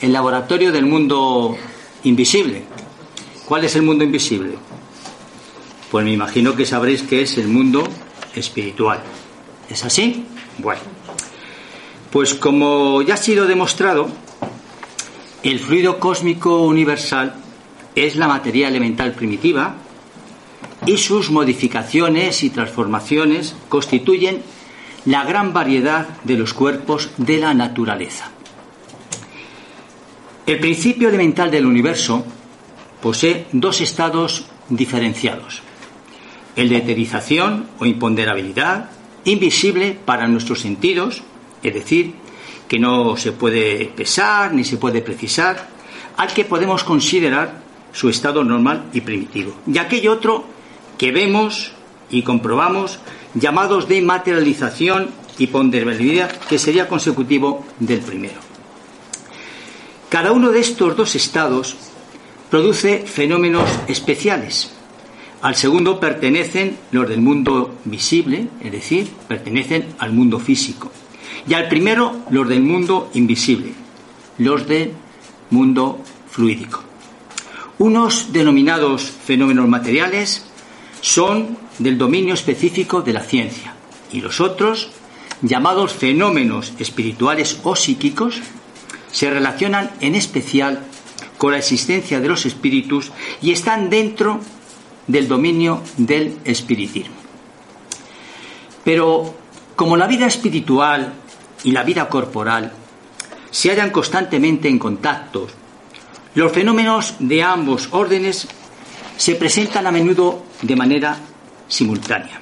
El laboratorio del mundo invisible. ¿Cuál es el mundo invisible? Pues me imagino que sabréis que es el mundo espiritual. ¿Es así? Bueno. Pues como ya ha sido demostrado, el fluido cósmico universal es la materia elemental primitiva y sus modificaciones y transformaciones constituyen la gran variedad de los cuerpos de la naturaleza. El principio elemental del universo posee dos estados diferenciados. El de eterización o imponderabilidad, invisible para nuestros sentidos, es decir, que no se puede pesar ni se puede precisar, al que podemos considerar su estado normal y primitivo. Y otro que vemos y comprobamos, llamados de materialización y ponderabilidad, que sería consecutivo del primero. Cada uno de estos dos estados produce fenómenos especiales. Al segundo pertenecen los del mundo visible, es decir, pertenecen al mundo físico. Y al primero los del mundo invisible, los del mundo fluídico. Unos denominados fenómenos materiales son del dominio específico de la ciencia y los otros, llamados fenómenos espirituales o psíquicos, se relacionan en especial con la existencia de los espíritus y están dentro del dominio del espiritismo. Pero como la vida espiritual y la vida corporal se hallan constantemente en contacto, los fenómenos de ambos órdenes se presentan a menudo de manera simultánea.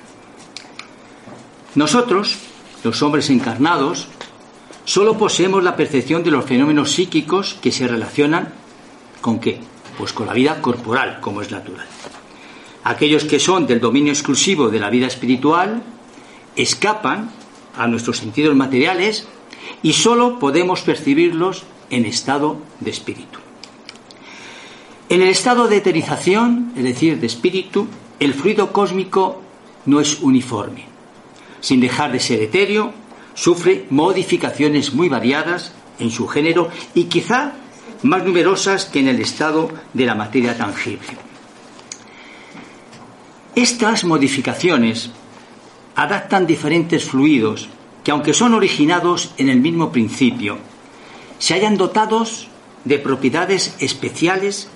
Nosotros, los hombres encarnados, solo poseemos la percepción de los fenómenos psíquicos que se relacionan con qué? Pues con la vida corporal, como es natural. Aquellos que son del dominio exclusivo de la vida espiritual escapan a nuestros sentidos materiales y solo podemos percibirlos en estado de espíritu. En el estado de eterización, es decir, de espíritu, el fluido cósmico no es uniforme. Sin dejar de ser etéreo, sufre modificaciones muy variadas en su género y quizá más numerosas que en el estado de la materia tangible. Estas modificaciones adaptan diferentes fluidos que, aunque son originados en el mismo principio, se hayan dotados de propiedades especiales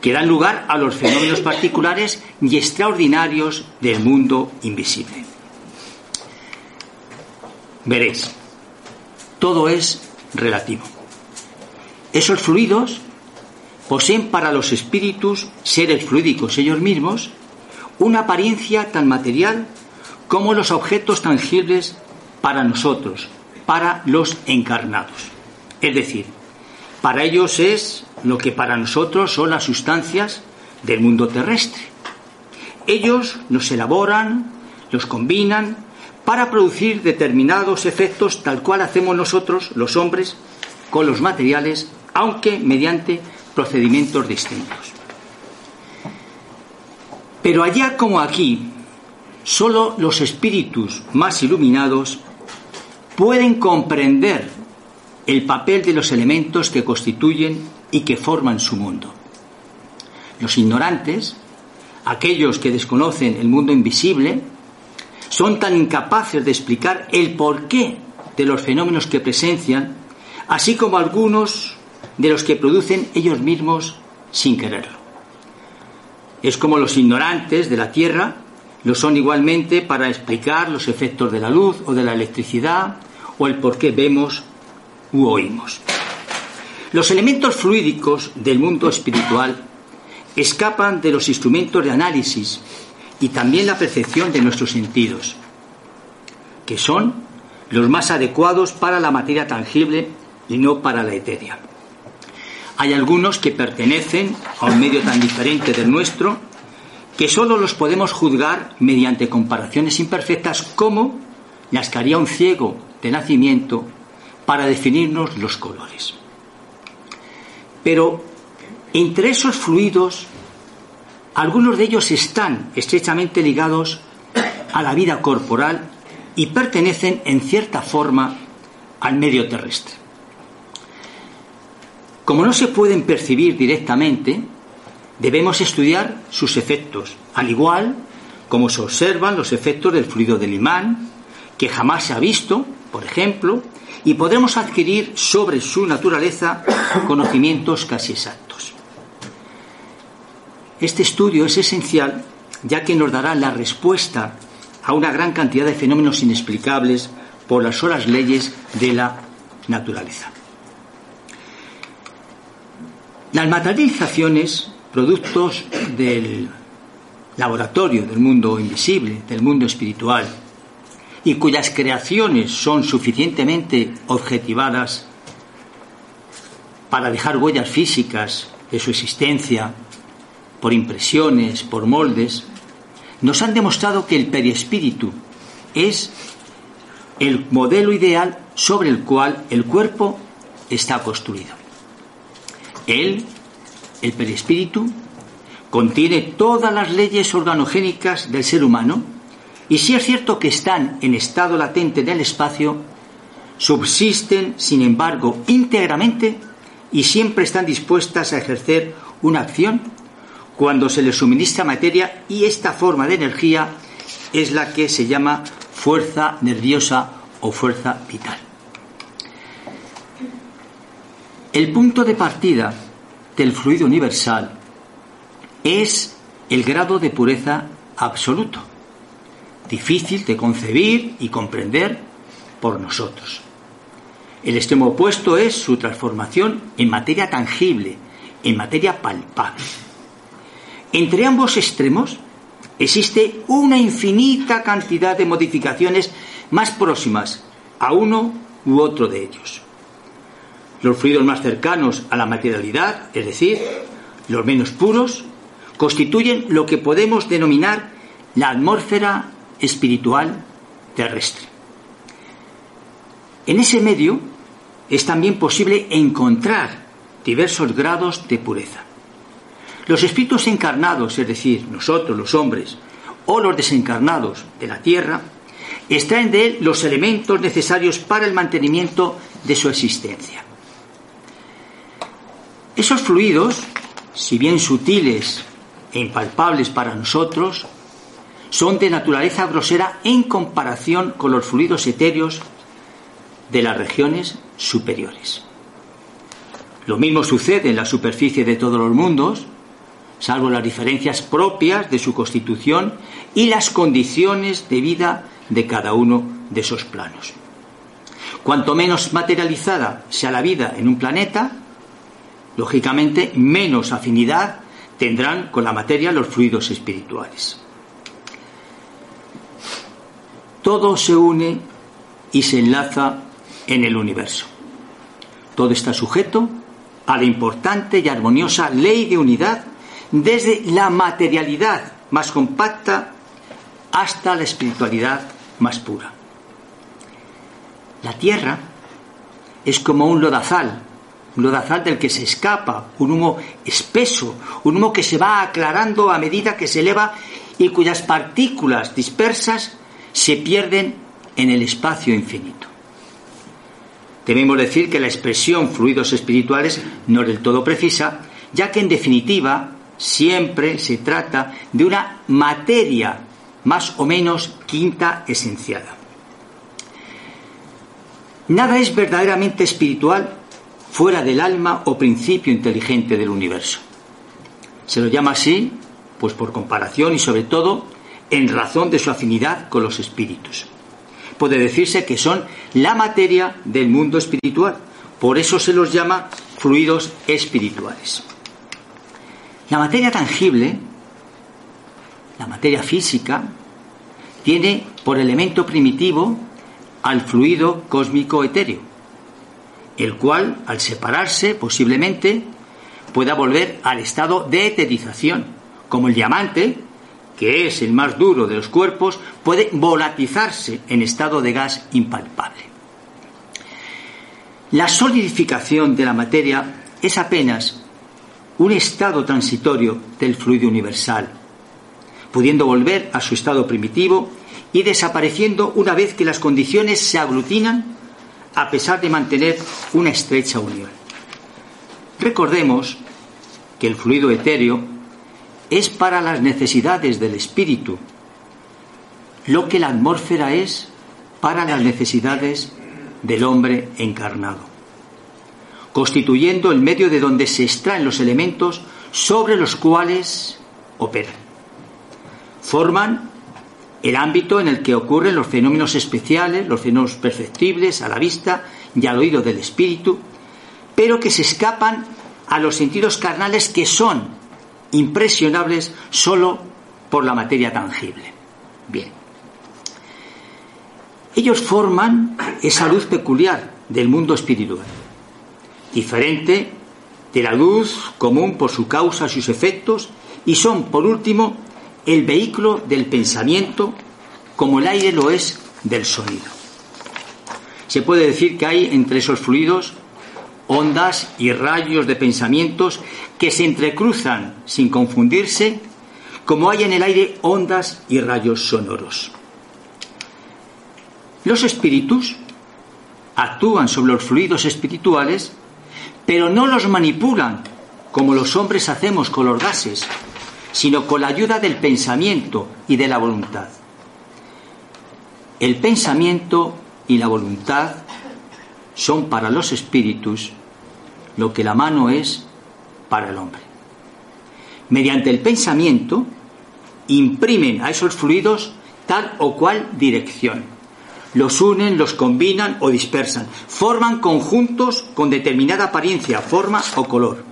que dan lugar a los fenómenos particulares y extraordinarios del mundo invisible. Veréis, todo es relativo. Esos fluidos poseen para los espíritus, seres fluídicos ellos mismos, una apariencia tan material como los objetos tangibles para nosotros, para los encarnados. Es decir, para ellos es lo que para nosotros son las sustancias del mundo terrestre. Ellos los elaboran, los combinan para producir determinados efectos tal cual hacemos nosotros, los hombres, con los materiales, aunque mediante procedimientos distintos. Pero allá como aquí, solo los espíritus más iluminados pueden comprender el papel de los elementos que constituyen y que forman su mundo. Los ignorantes, aquellos que desconocen el mundo invisible, son tan incapaces de explicar el porqué de los fenómenos que presencian, así como algunos de los que producen ellos mismos sin quererlo. Es como los ignorantes de la Tierra lo son igualmente para explicar los efectos de la luz o de la electricidad o el por qué vemos u oímos. Los elementos fluídicos del mundo espiritual escapan de los instrumentos de análisis y también la percepción de nuestros sentidos, que son los más adecuados para la materia tangible y no para la etérea. Hay algunos que pertenecen a un medio tan diferente del nuestro que solo los podemos juzgar mediante comparaciones imperfectas como las que haría un ciego de nacimiento para definirnos los colores. Pero entre esos fluidos, algunos de ellos están estrechamente ligados a la vida corporal y pertenecen en cierta forma al medio terrestre. Como no se pueden percibir directamente, debemos estudiar sus efectos, al igual como se observan los efectos del fluido del imán, que jamás se ha visto, por ejemplo, y podremos adquirir sobre su naturaleza conocimientos casi exactos. Este estudio es esencial ya que nos dará la respuesta a una gran cantidad de fenómenos inexplicables por las solas leyes de la naturaleza. Las materializaciones, productos del laboratorio del mundo invisible, del mundo espiritual, y cuyas creaciones son suficientemente objetivadas para dejar huellas físicas de su existencia, por impresiones, por moldes, nos han demostrado que el periespíritu es el modelo ideal sobre el cual el cuerpo está construido. Él, el perispíritu, contiene todas las leyes organogénicas del ser humano y si es cierto que están en estado latente en el espacio, subsisten, sin embargo, íntegramente y siempre están dispuestas a ejercer una acción cuando se les suministra materia y esta forma de energía es la que se llama fuerza nerviosa o fuerza vital. El punto de partida del fluido universal es el grado de pureza absoluto, difícil de concebir y comprender por nosotros. El extremo opuesto es su transformación en materia tangible, en materia palpable. Entre ambos extremos existe una infinita cantidad de modificaciones más próximas a uno u otro de ellos. Los fluidos más cercanos a la materialidad, es decir, los menos puros, constituyen lo que podemos denominar la atmósfera espiritual terrestre. En ese medio es también posible encontrar diversos grados de pureza. Los espíritus encarnados, es decir, nosotros los hombres, o los desencarnados de la tierra, extraen de él los elementos necesarios para el mantenimiento de su existencia. Esos fluidos, si bien sutiles e impalpables para nosotros, son de naturaleza grosera en comparación con los fluidos etéreos de las regiones superiores. Lo mismo sucede en la superficie de todos los mundos, salvo las diferencias propias de su constitución y las condiciones de vida de cada uno de esos planos. Cuanto menos materializada sea la vida en un planeta, lógicamente menos afinidad tendrán con la materia los fluidos espirituales. Todo se une y se enlaza en el universo. Todo está sujeto a la importante y armoniosa ley de unidad desde la materialidad más compacta hasta la espiritualidad más pura. La tierra es como un lodazal un lodazal del que se escapa, un humo espeso, un humo que se va aclarando a medida que se eleva y cuyas partículas dispersas se pierden en el espacio infinito. Debemos decir que la expresión fluidos espirituales no es del todo precisa, ya que en definitiva siempre se trata de una materia más o menos quinta esenciada. Nada es verdaderamente espiritual fuera del alma o principio inteligente del universo. Se lo llama así, pues por comparación y sobre todo en razón de su afinidad con los espíritus. Puede decirse que son la materia del mundo espiritual, por eso se los llama fluidos espirituales. La materia tangible, la materia física, tiene por elemento primitivo al fluido cósmico etéreo el cual, al separarse, posiblemente pueda volver al estado de eterización, como el diamante, que es el más duro de los cuerpos, puede volatizarse en estado de gas impalpable. La solidificación de la materia es apenas un estado transitorio del fluido universal, pudiendo volver a su estado primitivo y desapareciendo una vez que las condiciones se aglutinan a pesar de mantener una estrecha unión. Recordemos que el fluido etéreo es para las necesidades del espíritu, lo que la atmósfera es para las necesidades del hombre encarnado, constituyendo el medio de donde se extraen los elementos sobre los cuales operan. Forman el ámbito en el que ocurren los fenómenos especiales, los fenómenos perceptibles a la vista y al oído del espíritu, pero que se escapan a los sentidos carnales que son impresionables solo por la materia tangible. Bien. Ellos forman esa luz peculiar del mundo espiritual, diferente de la luz común por su causa, sus efectos, y son, por último, el vehículo del pensamiento como el aire lo es del sonido. Se puede decir que hay entre esos fluidos ondas y rayos de pensamientos que se entrecruzan sin confundirse, como hay en el aire ondas y rayos sonoros. Los espíritus actúan sobre los fluidos espirituales, pero no los manipulan como los hombres hacemos con los gases, sino con la ayuda del pensamiento y de la voluntad. El pensamiento y la voluntad son para los espíritus lo que la mano es para el hombre. Mediante el pensamiento imprimen a esos fluidos tal o cual dirección. Los unen, los combinan o dispersan. Forman conjuntos con determinada apariencia, forma o color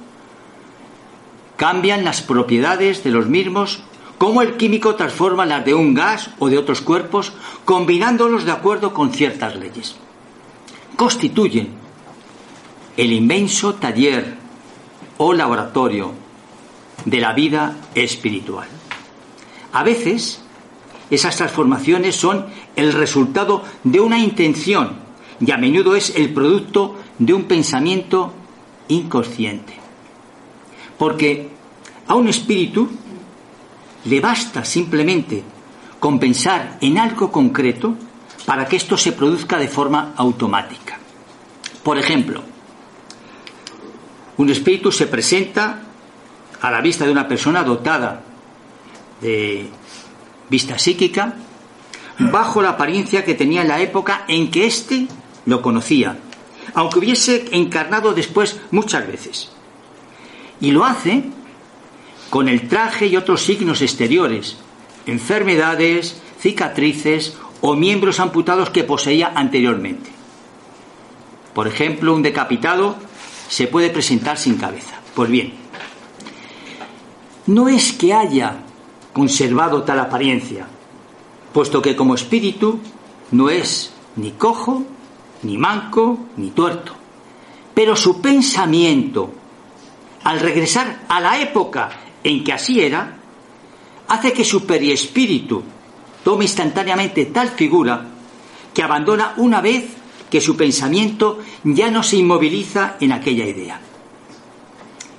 cambian las propiedades de los mismos, como el químico transforma las de un gas o de otros cuerpos, combinándolos de acuerdo con ciertas leyes. Constituyen el inmenso taller o laboratorio de la vida espiritual. A veces, esas transformaciones son el resultado de una intención y a menudo es el producto de un pensamiento inconsciente. Porque a un espíritu le basta simplemente con pensar en algo concreto para que esto se produzca de forma automática. Por ejemplo, un espíritu se presenta a la vista de una persona dotada de vista psíquica bajo la apariencia que tenía en la época en que éste lo conocía, aunque hubiese encarnado después muchas veces. Y lo hace con el traje y otros signos exteriores, enfermedades, cicatrices o miembros amputados que poseía anteriormente. Por ejemplo, un decapitado se puede presentar sin cabeza. Pues bien, no es que haya conservado tal apariencia, puesto que como espíritu no es ni cojo, ni manco, ni tuerto, pero su pensamiento al regresar a la época en que así era, hace que su periespíritu tome instantáneamente tal figura que abandona una vez que su pensamiento ya no se inmoviliza en aquella idea.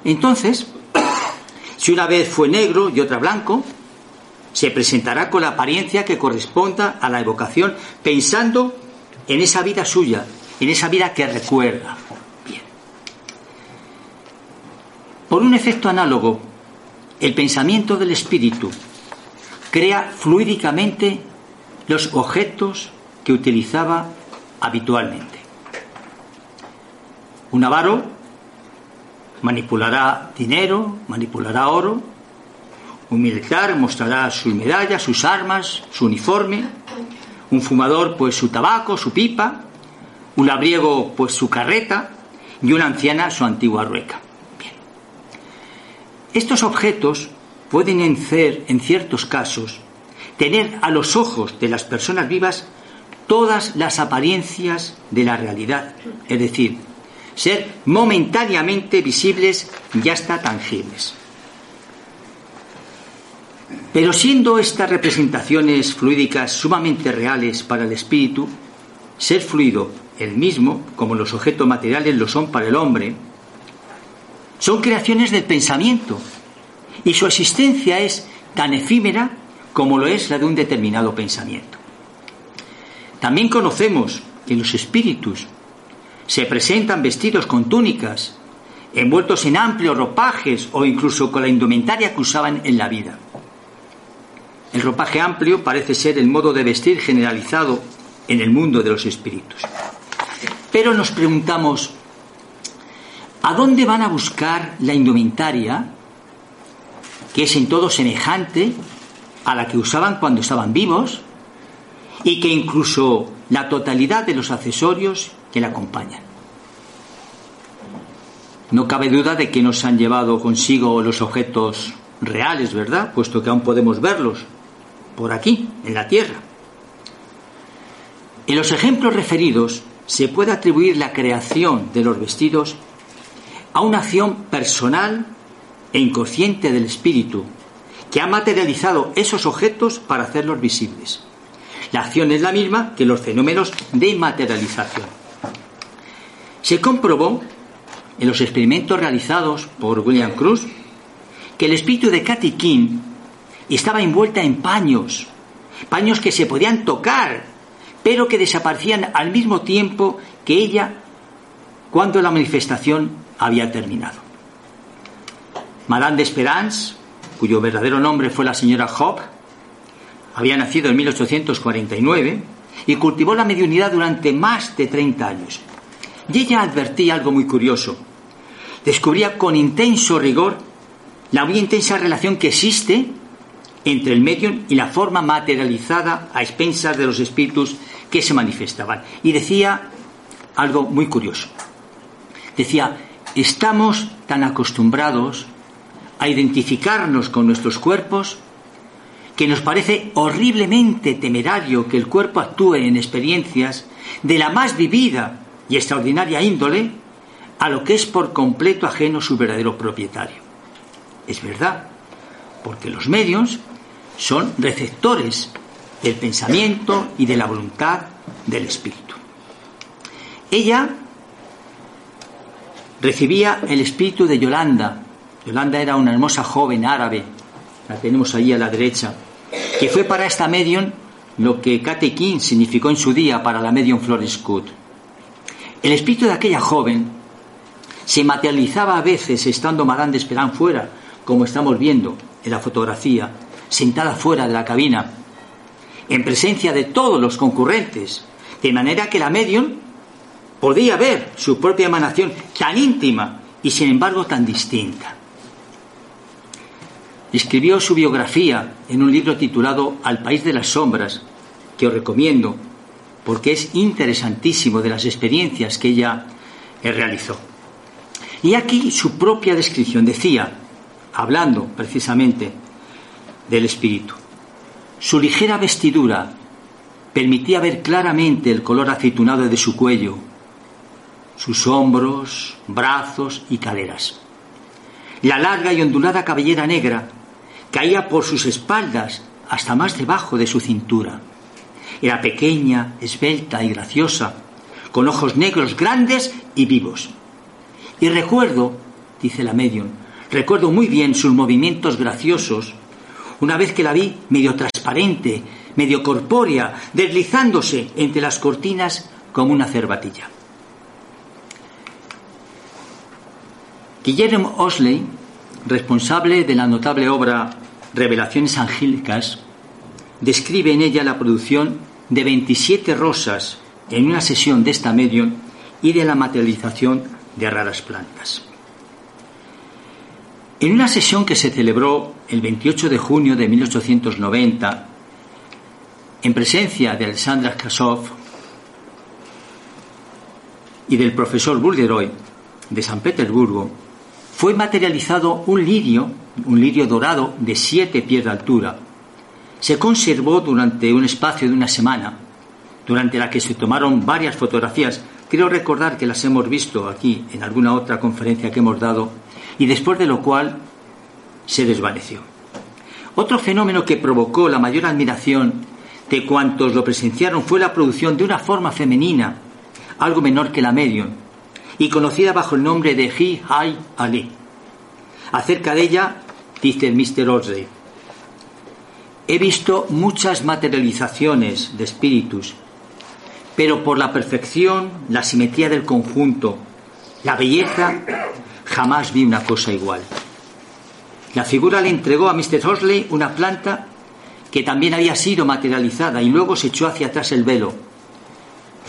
Entonces, si una vez fue negro y otra blanco, se presentará con la apariencia que corresponda a la evocación, pensando en esa vida suya, en esa vida que recuerda. Por un efecto análogo, el pensamiento del espíritu crea fluídicamente los objetos que utilizaba habitualmente. Un avaro manipulará dinero, manipulará oro, un militar mostrará sus medallas, sus armas, su uniforme, un fumador pues su tabaco, su pipa, un labriego pues su carreta. Y una anciana su antigua rueca. Estos objetos pueden ser, en ciertos casos, tener a los ojos de las personas vivas todas las apariencias de la realidad, es decir, ser momentáneamente visibles y hasta tangibles. Pero siendo estas representaciones fluídicas sumamente reales para el espíritu, ser fluido el mismo, como los objetos materiales lo son para el hombre, son creaciones del pensamiento y su existencia es tan efímera como lo es la de un determinado pensamiento. También conocemos que los espíritus se presentan vestidos con túnicas, envueltos en amplios ropajes o incluso con la indumentaria que usaban en la vida. El ropaje amplio parece ser el modo de vestir generalizado en el mundo de los espíritus. Pero nos preguntamos, ¿a dónde van a buscar la indumentaria que es en todo semejante a la que usaban cuando estaban vivos y que incluso la totalidad de los accesorios que la acompañan? No cabe duda de que nos han llevado consigo los objetos reales, ¿verdad? Puesto que aún podemos verlos por aquí, en la Tierra. En los ejemplos referidos se puede atribuir la creación de los vestidos a una acción personal e inconsciente del espíritu que ha materializado esos objetos para hacerlos visibles. La acción es la misma que los fenómenos de materialización. Se comprobó en los experimentos realizados por William Cruz que el espíritu de Cathy King estaba envuelta en paños, paños que se podían tocar, pero que desaparecían al mismo tiempo que ella cuando la manifestación había terminado. Madame de Esperance, cuyo verdadero nombre fue la señora Hope, había nacido en 1849 y cultivó la mediunidad durante más de 30 años. Y ella advertía algo muy curioso. Descubría con intenso rigor la muy intensa relación que existe entre el medium y la forma materializada a expensas de los espíritus que se manifestaban. Y decía algo muy curioso. Decía, estamos tan acostumbrados a identificarnos con nuestros cuerpos que nos parece horriblemente temerario que el cuerpo actúe en experiencias de la más vivida y extraordinaria índole a lo que es por completo ajeno su verdadero propietario. Es verdad, porque los medios son receptores del pensamiento y de la voluntad del espíritu. Ella recibía el espíritu de Yolanda. Yolanda era una hermosa joven árabe, la tenemos allí a la derecha, que fue para esta medium lo que Kate King significó en su día para la medium Flores Scott. El espíritu de aquella joven se materializaba a veces estando Madame de Esperán fuera, como estamos viendo en la fotografía, sentada fuera de la cabina, en presencia de todos los concurrentes, de manera que la medium podía ver su propia emanación tan íntima y sin embargo tan distinta. Escribió su biografía en un libro titulado Al País de las Sombras, que os recomiendo porque es interesantísimo de las experiencias que ella realizó. Y aquí su propia descripción decía, hablando precisamente del espíritu. Su ligera vestidura permitía ver claramente el color aceitunado de su cuello, sus hombros, brazos y caderas. La larga y ondulada cabellera negra caía por sus espaldas hasta más debajo de su cintura. Era pequeña, esbelta y graciosa, con ojos negros grandes y vivos. Y recuerdo, dice la medium, recuerdo muy bien sus movimientos graciosos una vez que la vi medio transparente, medio corpórea, deslizándose entre las cortinas como una cervatilla. Guillermo Osley, responsable de la notable obra Revelaciones Angélicas, describe en ella la producción de 27 rosas en una sesión de esta medium y de la materialización de raras plantas. En una sesión que se celebró el 28 de junio de 1890, en presencia de Alexandra Kasov y del profesor Bulgeroy de San Petersburgo, fue materializado un lirio, un lirio dorado de siete pies de altura. Se conservó durante un espacio de una semana, durante la que se tomaron varias fotografías. Creo recordar que las hemos visto aquí en alguna otra conferencia que hemos dado y después de lo cual se desvaneció. Otro fenómeno que provocó la mayor admiración de cuantos lo presenciaron fue la producción de una forma femenina, algo menor que la medium, y conocida bajo el nombre de Hi Hai Ali. Acerca de ella dice el Mr. Osley, he visto muchas materializaciones de espíritus pero por la perfección, la simetría del conjunto, la belleza, jamás vi una cosa igual. La figura le entregó a Mr. Horsley una planta que también había sido materializada y luego se echó hacia atrás el velo.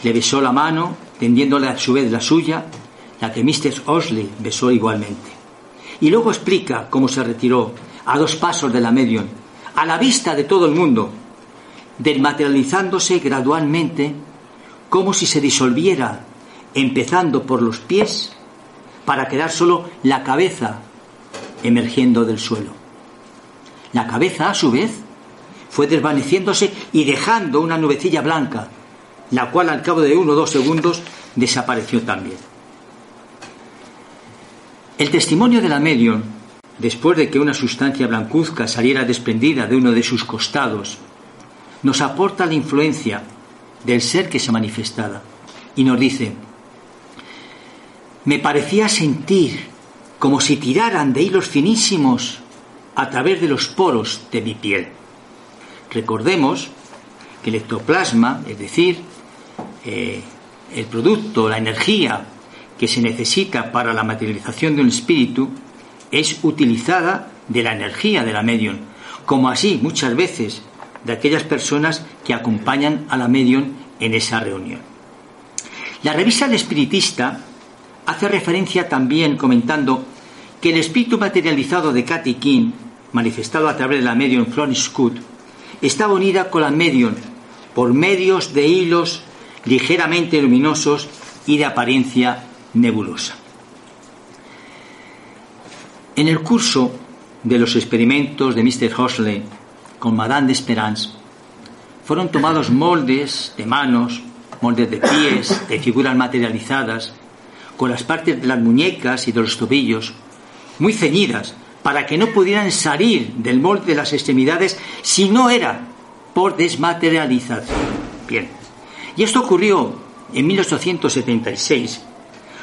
Le besó la mano, tendiéndole a su vez la suya, la que Mr. Horsley besó igualmente. Y luego explica cómo se retiró a dos pasos de la medium, a la vista de todo el mundo, desmaterializándose gradualmente como si se disolviera, empezando por los pies, para quedar solo la cabeza emergiendo del suelo. La cabeza, a su vez, fue desvaneciéndose y dejando una nubecilla blanca, la cual al cabo de uno o dos segundos desapareció también. El testimonio de la medium, después de que una sustancia blancuzca saliera desprendida de uno de sus costados, nos aporta la influencia del ser que se manifestaba y nos dice, me parecía sentir como si tiraran de hilos finísimos a través de los poros de mi piel. Recordemos que el ectoplasma, es decir, eh, el producto, la energía que se necesita para la materialización de un espíritu, es utilizada de la energía de la medium, como así muchas veces de aquellas personas que acompañan a la medium en esa reunión. La revista del Espiritista hace referencia también comentando que el espíritu materializado de Cathy King, manifestado a través de la medium Florence Scott, estaba unida con la medium por medios de hilos ligeramente luminosos y de apariencia nebulosa. En el curso de los experimentos de Mr. Hosley con Madame de Esperance, fueron tomados moldes de manos, moldes de pies, de figuras materializadas, con las partes de las muñecas y de los tobillos muy ceñidas para que no pudieran salir del molde de las extremidades si no era por desmaterialización. Bien. Y esto ocurrió en 1876,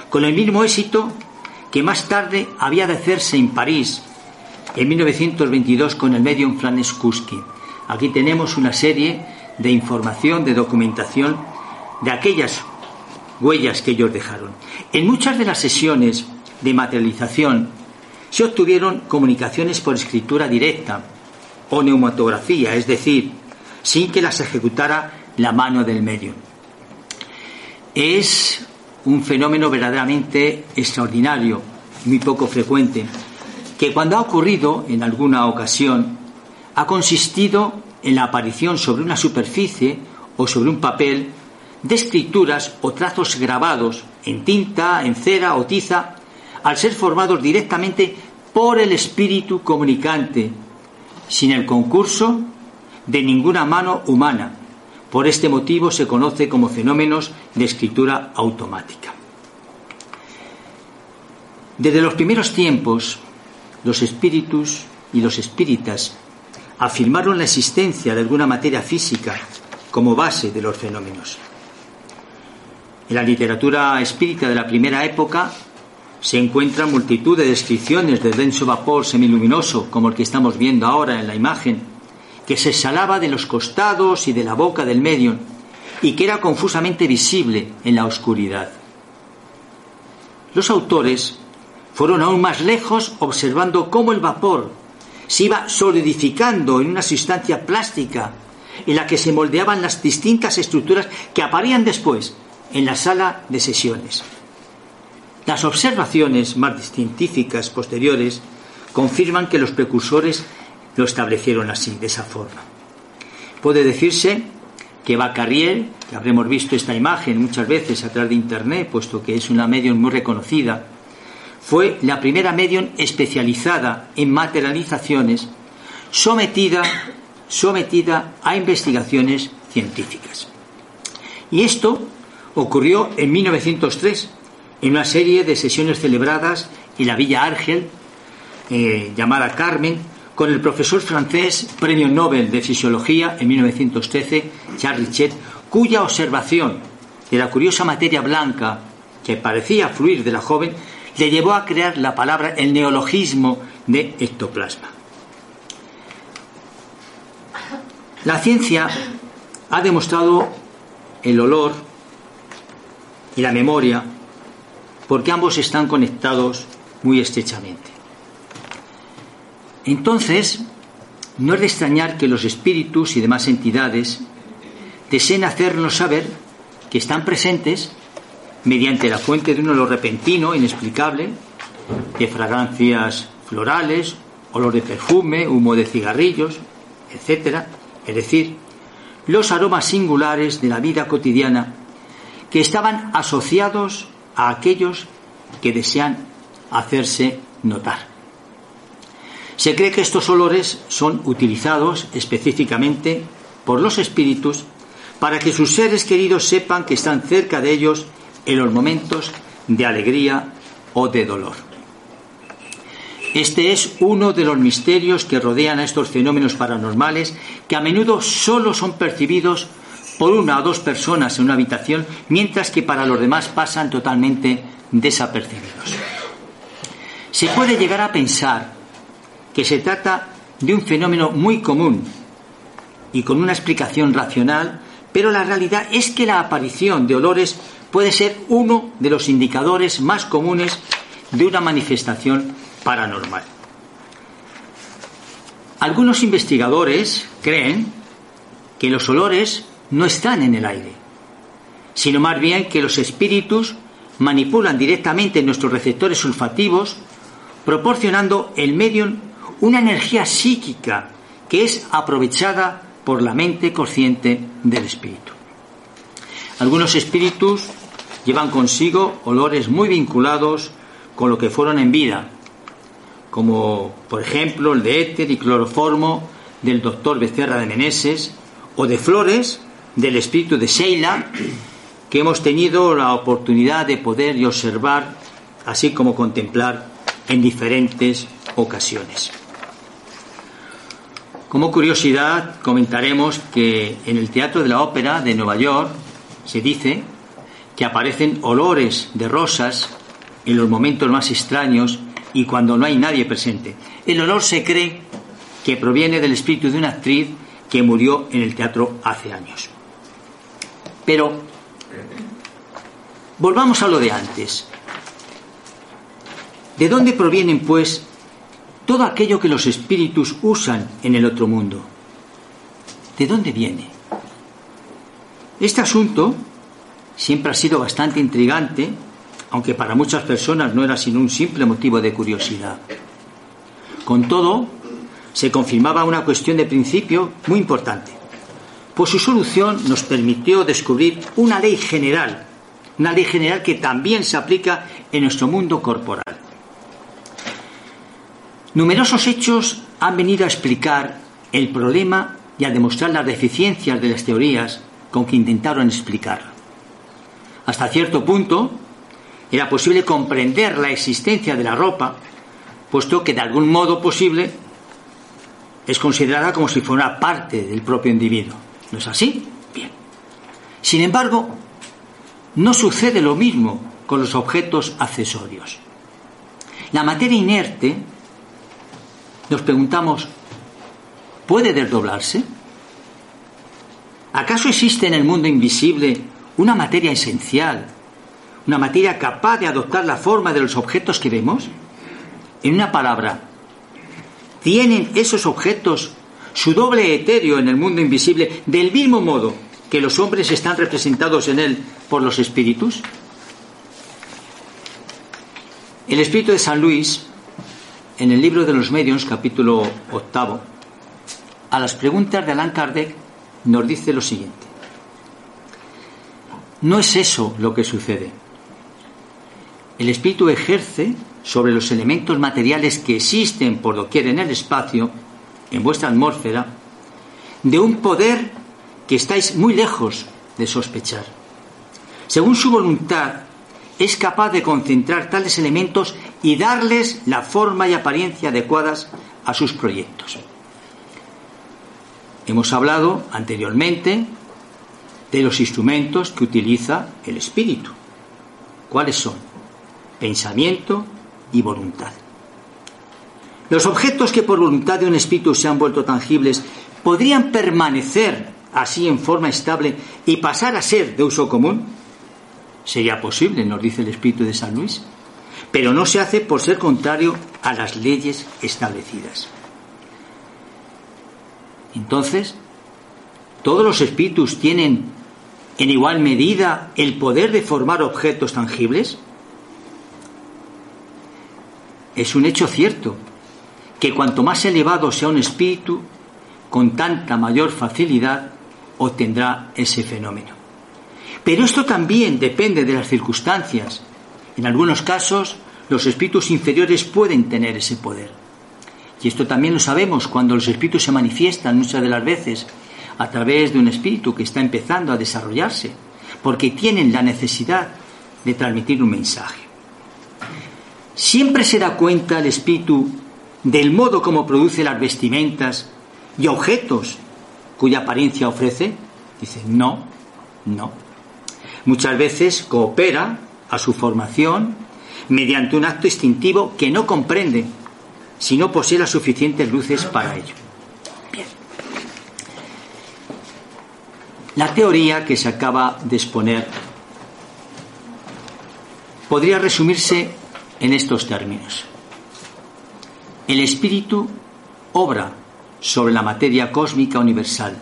con el mismo éxito que más tarde había de hacerse en París, en 1922, con el medium Flanes Kuski. Aquí tenemos una serie de información, de documentación de aquellas huellas que ellos dejaron. En muchas de las sesiones de materialización se obtuvieron comunicaciones por escritura directa o neumatografía, es decir, sin que las ejecutara la mano del medio. Es un fenómeno verdaderamente extraordinario, muy poco frecuente, que cuando ha ocurrido en alguna ocasión ha consistido en la aparición sobre una superficie o sobre un papel de escrituras o trazos grabados en tinta, en cera o tiza, al ser formados directamente por el espíritu comunicante, sin el concurso de ninguna mano humana. Por este motivo se conoce como fenómenos de escritura automática. Desde los primeros tiempos, los espíritus y los espíritas afirmaron la existencia de alguna materia física como base de los fenómenos. En la literatura espírita de la primera época se encuentran multitud de descripciones del denso vapor semiluminoso, como el que estamos viendo ahora en la imagen, que se exhalaba de los costados y de la boca del medio y que era confusamente visible en la oscuridad. Los autores fueron aún más lejos observando cómo el vapor se iba solidificando en una sustancia plástica en la que se moldeaban las distintas estructuras que aparían después en la sala de sesiones. Las observaciones más científicas posteriores confirman que los precursores lo establecieron así, de esa forma. Puede decirse que Bacarriel, que habremos visto esta imagen muchas veces a través de Internet, puesto que es una medium muy reconocida, fue la primera medium especializada en materializaciones sometida, sometida a investigaciones científicas. Y esto ocurrió en 1903, en una serie de sesiones celebradas en la Villa Argel, eh, llamada Carmen, con el profesor francés Premio Nobel de Fisiología en 1913, Charles Richet, cuya observación de la curiosa materia blanca que parecía fluir de la joven le llevó a crear la palabra, el neologismo de ectoplasma. La ciencia ha demostrado el olor y la memoria, porque ambos están conectados muy estrechamente. Entonces, no es de extrañar que los espíritus y demás entidades deseen hacernos saber que están presentes mediante la fuente de un olor repentino, inexplicable, de fragancias florales, olor de perfume, humo de cigarrillos, etc. Es decir, los aromas singulares de la vida cotidiana que estaban asociados a aquellos que desean hacerse notar. Se cree que estos olores son utilizados específicamente por los espíritus para que sus seres queridos sepan que están cerca de ellos en los momentos de alegría o de dolor. Este es uno de los misterios que rodean a estos fenómenos paranormales que a menudo solo son percibidos por una o dos personas en una habitación, mientras que para los demás pasan totalmente desapercibidos. Se puede llegar a pensar que se trata de un fenómeno muy común y con una explicación racional, pero la realidad es que la aparición de olores puede ser uno de los indicadores más comunes de una manifestación paranormal. Algunos investigadores creen que los olores no están en el aire, sino más bien que los espíritus manipulan directamente nuestros receptores olfativos, proporcionando el medio una energía psíquica que es aprovechada por la mente consciente del espíritu. Algunos espíritus llevan consigo olores muy vinculados con lo que fueron en vida, como por ejemplo el de éter y cloroformo del doctor Becerra de Meneses o de flores del espíritu de Sheila que hemos tenido la oportunidad de poder y observar, así como contemplar en diferentes ocasiones. Como curiosidad, comentaremos que en el Teatro de la Ópera de Nueva York se dice que aparecen olores de rosas en los momentos más extraños y cuando no hay nadie presente. El olor se cree que proviene del espíritu de una actriz que murió en el teatro hace años. Pero volvamos a lo de antes. ¿De dónde provienen, pues, todo aquello que los espíritus usan en el otro mundo? ¿De dónde viene? Este asunto siempre ha sido bastante intrigante, aunque para muchas personas no era sino un simple motivo de curiosidad. Con todo, se confirmaba una cuestión de principio muy importante pues su solución nos permitió descubrir una ley general, una ley general que también se aplica en nuestro mundo corporal. Numerosos hechos han venido a explicar el problema y a demostrar las deficiencias de las teorías con que intentaron explicar. Hasta cierto punto, era posible comprender la existencia de la ropa, puesto que de algún modo posible es considerada como si fuera parte del propio individuo. ¿No es así? Bien. Sin embargo, no sucede lo mismo con los objetos accesorios. La materia inerte, nos preguntamos, ¿puede desdoblarse? ¿Acaso existe en el mundo invisible una materia esencial, una materia capaz de adoptar la forma de los objetos que vemos? En una palabra, ¿tienen esos objetos su doble etéreo en el mundo invisible, del mismo modo que los hombres están representados en él por los espíritus? El espíritu de San Luis, en el libro de los medios, capítulo octavo, a las preguntas de Allan Kardec, nos dice lo siguiente. No es eso lo que sucede. El espíritu ejerce sobre los elementos materiales que existen por doquier en el espacio en vuestra atmósfera de un poder que estáis muy lejos de sospechar. Según su voluntad, es capaz de concentrar tales elementos y darles la forma y apariencia adecuadas a sus proyectos. Hemos hablado anteriormente de los instrumentos que utiliza el espíritu. ¿Cuáles son? Pensamiento y voluntad. Los objetos que por voluntad de un espíritu se han vuelto tangibles podrían permanecer así en forma estable y pasar a ser de uso común. Sería posible, nos dice el Espíritu de San Luis, pero no se hace por ser contrario a las leyes establecidas. Entonces, ¿todos los espíritus tienen en igual medida el poder de formar objetos tangibles? Es un hecho cierto que cuanto más elevado sea un espíritu, con tanta mayor facilidad obtendrá ese fenómeno. Pero esto también depende de las circunstancias. En algunos casos, los espíritus inferiores pueden tener ese poder. Y esto también lo sabemos cuando los espíritus se manifiestan muchas de las veces a través de un espíritu que está empezando a desarrollarse, porque tienen la necesidad de transmitir un mensaje. Siempre se da cuenta el espíritu del modo como produce las vestimentas y objetos cuya apariencia ofrece. Dice, no, no. Muchas veces coopera a su formación mediante un acto instintivo que no comprende si no posee las suficientes luces para ello. Bien. La teoría que se acaba de exponer podría resumirse en estos términos. El espíritu obra sobre la materia cósmica universal.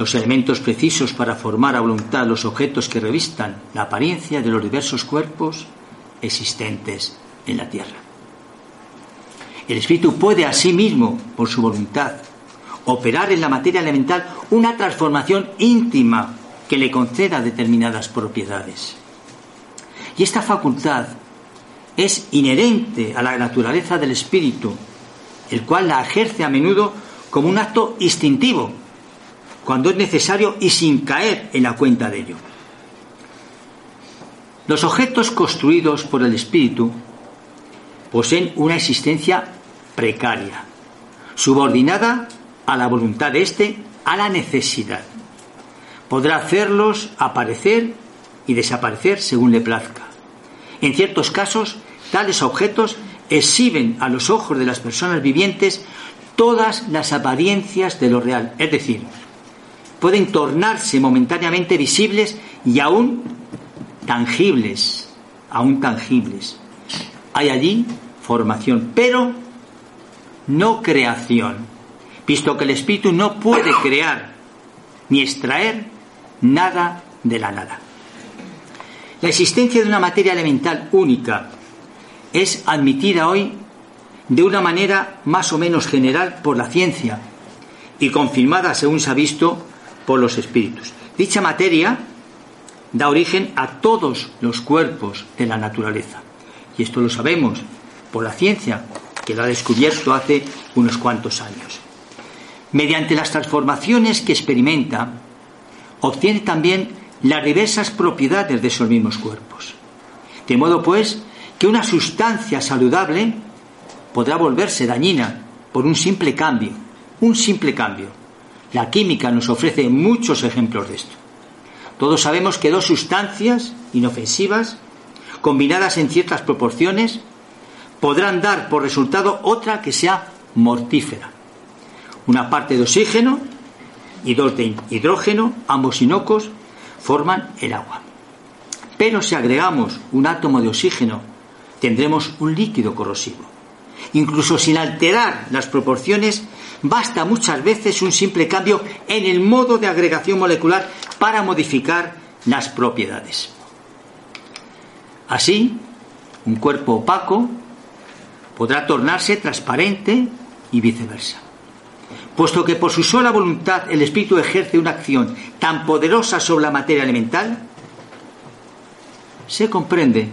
Los elementos precisos para formar a voluntad los objetos que revistan la apariencia de los diversos cuerpos existentes en la Tierra. El espíritu puede asimismo, por su voluntad, operar en la materia elemental una transformación íntima que le conceda determinadas propiedades. Y esta facultad es inherente a la naturaleza del espíritu, el cual la ejerce a menudo como un acto instintivo, cuando es necesario y sin caer en la cuenta de ello. Los objetos construidos por el espíritu poseen una existencia precaria, subordinada a la voluntad de éste, a la necesidad. Podrá hacerlos aparecer y desaparecer según le plazca. En ciertos casos, tales objetos exhiben a los ojos de las personas vivientes todas las apariencias de lo real, es decir, pueden tornarse momentáneamente visibles y aún tangibles, aún tangibles. Hay allí formación, pero no creación, visto que el espíritu no puede crear ni extraer nada de la nada. La existencia de una materia elemental única es admitida hoy de una manera más o menos general por la ciencia y confirmada, según se ha visto, por los espíritus. Dicha materia da origen a todos los cuerpos de la naturaleza. Y esto lo sabemos por la ciencia, que lo ha descubierto hace unos cuantos años. Mediante las transformaciones que experimenta, obtiene también las diversas propiedades de esos mismos cuerpos. De modo pues que una sustancia saludable podrá volverse dañina por un simple cambio, un simple cambio. La química nos ofrece muchos ejemplos de esto. Todos sabemos que dos sustancias inofensivas, combinadas en ciertas proporciones, podrán dar por resultado otra que sea mortífera. Una parte de oxígeno y dos de hidrógeno, ambos inocos, forman el agua. Pero si agregamos un átomo de oxígeno, tendremos un líquido corrosivo. Incluso sin alterar las proporciones, basta muchas veces un simple cambio en el modo de agregación molecular para modificar las propiedades. Así, un cuerpo opaco podrá tornarse transparente y viceversa. Puesto que por su sola voluntad el espíritu ejerce una acción tan poderosa sobre la materia elemental, se comprende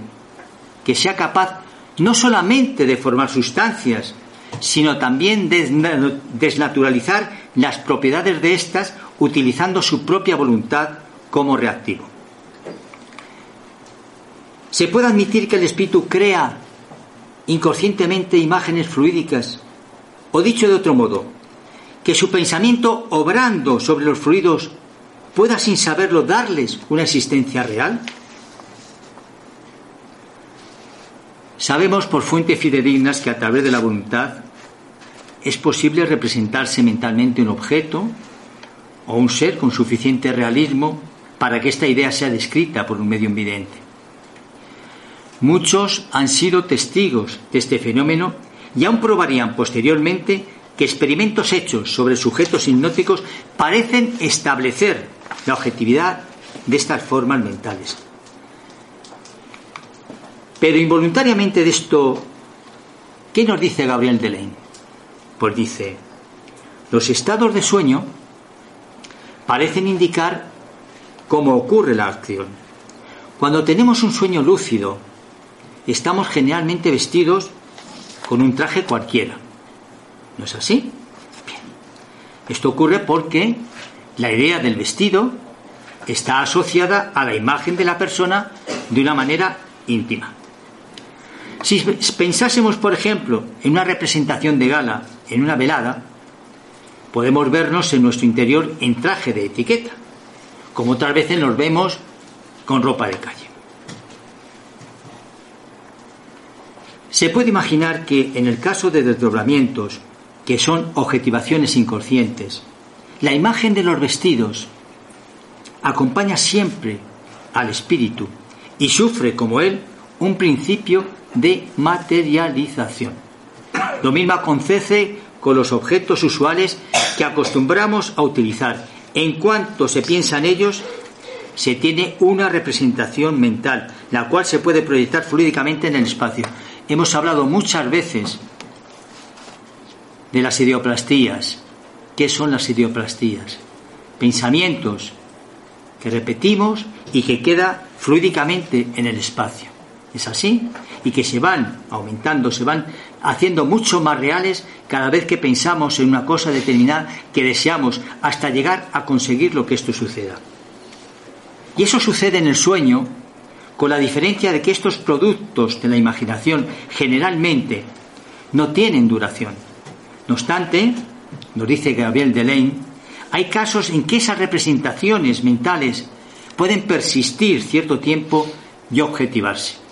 que sea capaz no solamente de formar sustancias, sino también de desnaturalizar las propiedades de éstas utilizando su propia voluntad como reactivo. Se puede admitir que el espíritu crea inconscientemente imágenes fluídicas. O dicho de otro modo, que su pensamiento obrando sobre los fluidos pueda sin saberlo darles una existencia real. Sabemos por fuentes fidedignas que a través de la voluntad es posible representarse mentalmente un objeto o un ser con suficiente realismo para que esta idea sea descrita por un medio invidente. Muchos han sido testigos de este fenómeno y aún probarían posteriormente que experimentos hechos sobre sujetos hipnóticos parecen establecer la objetividad de estas formas mentales. Pero involuntariamente de esto, ¿qué nos dice Gabriel Delaine? Pues dice, los estados de sueño parecen indicar cómo ocurre la acción. Cuando tenemos un sueño lúcido, estamos generalmente vestidos con un traje cualquiera. ¿No es así? Bien. Esto ocurre porque la idea del vestido está asociada a la imagen de la persona de una manera íntima. Si pensásemos, por ejemplo, en una representación de gala, en una velada, podemos vernos en nuestro interior en traje de etiqueta, como otras veces nos vemos con ropa de calle. Se puede imaginar que en el caso de desdoblamientos, que son objetivaciones inconscientes, la imagen de los vestidos acompaña siempre al espíritu y sufre como él un principio de materialización. Lo mismo acontece con los objetos usuales que acostumbramos a utilizar. En cuanto se piensa en ellos, se tiene una representación mental, la cual se puede proyectar fluídicamente en el espacio. Hemos hablado muchas veces de las ideoplastías. ¿Qué son las ideoplastías? Pensamientos que repetimos y que queda fluídicamente en el espacio. ¿Es así? Y que se van aumentando, se van haciendo mucho más reales cada vez que pensamos en una cosa determinada que deseamos hasta llegar a conseguir lo que esto suceda. Y eso sucede en el sueño con la diferencia de que estos productos de la imaginación generalmente no tienen duración. No obstante, nos dice Gabriel Delaine, hay casos en que esas representaciones mentales pueden persistir cierto tiempo y objetivarse.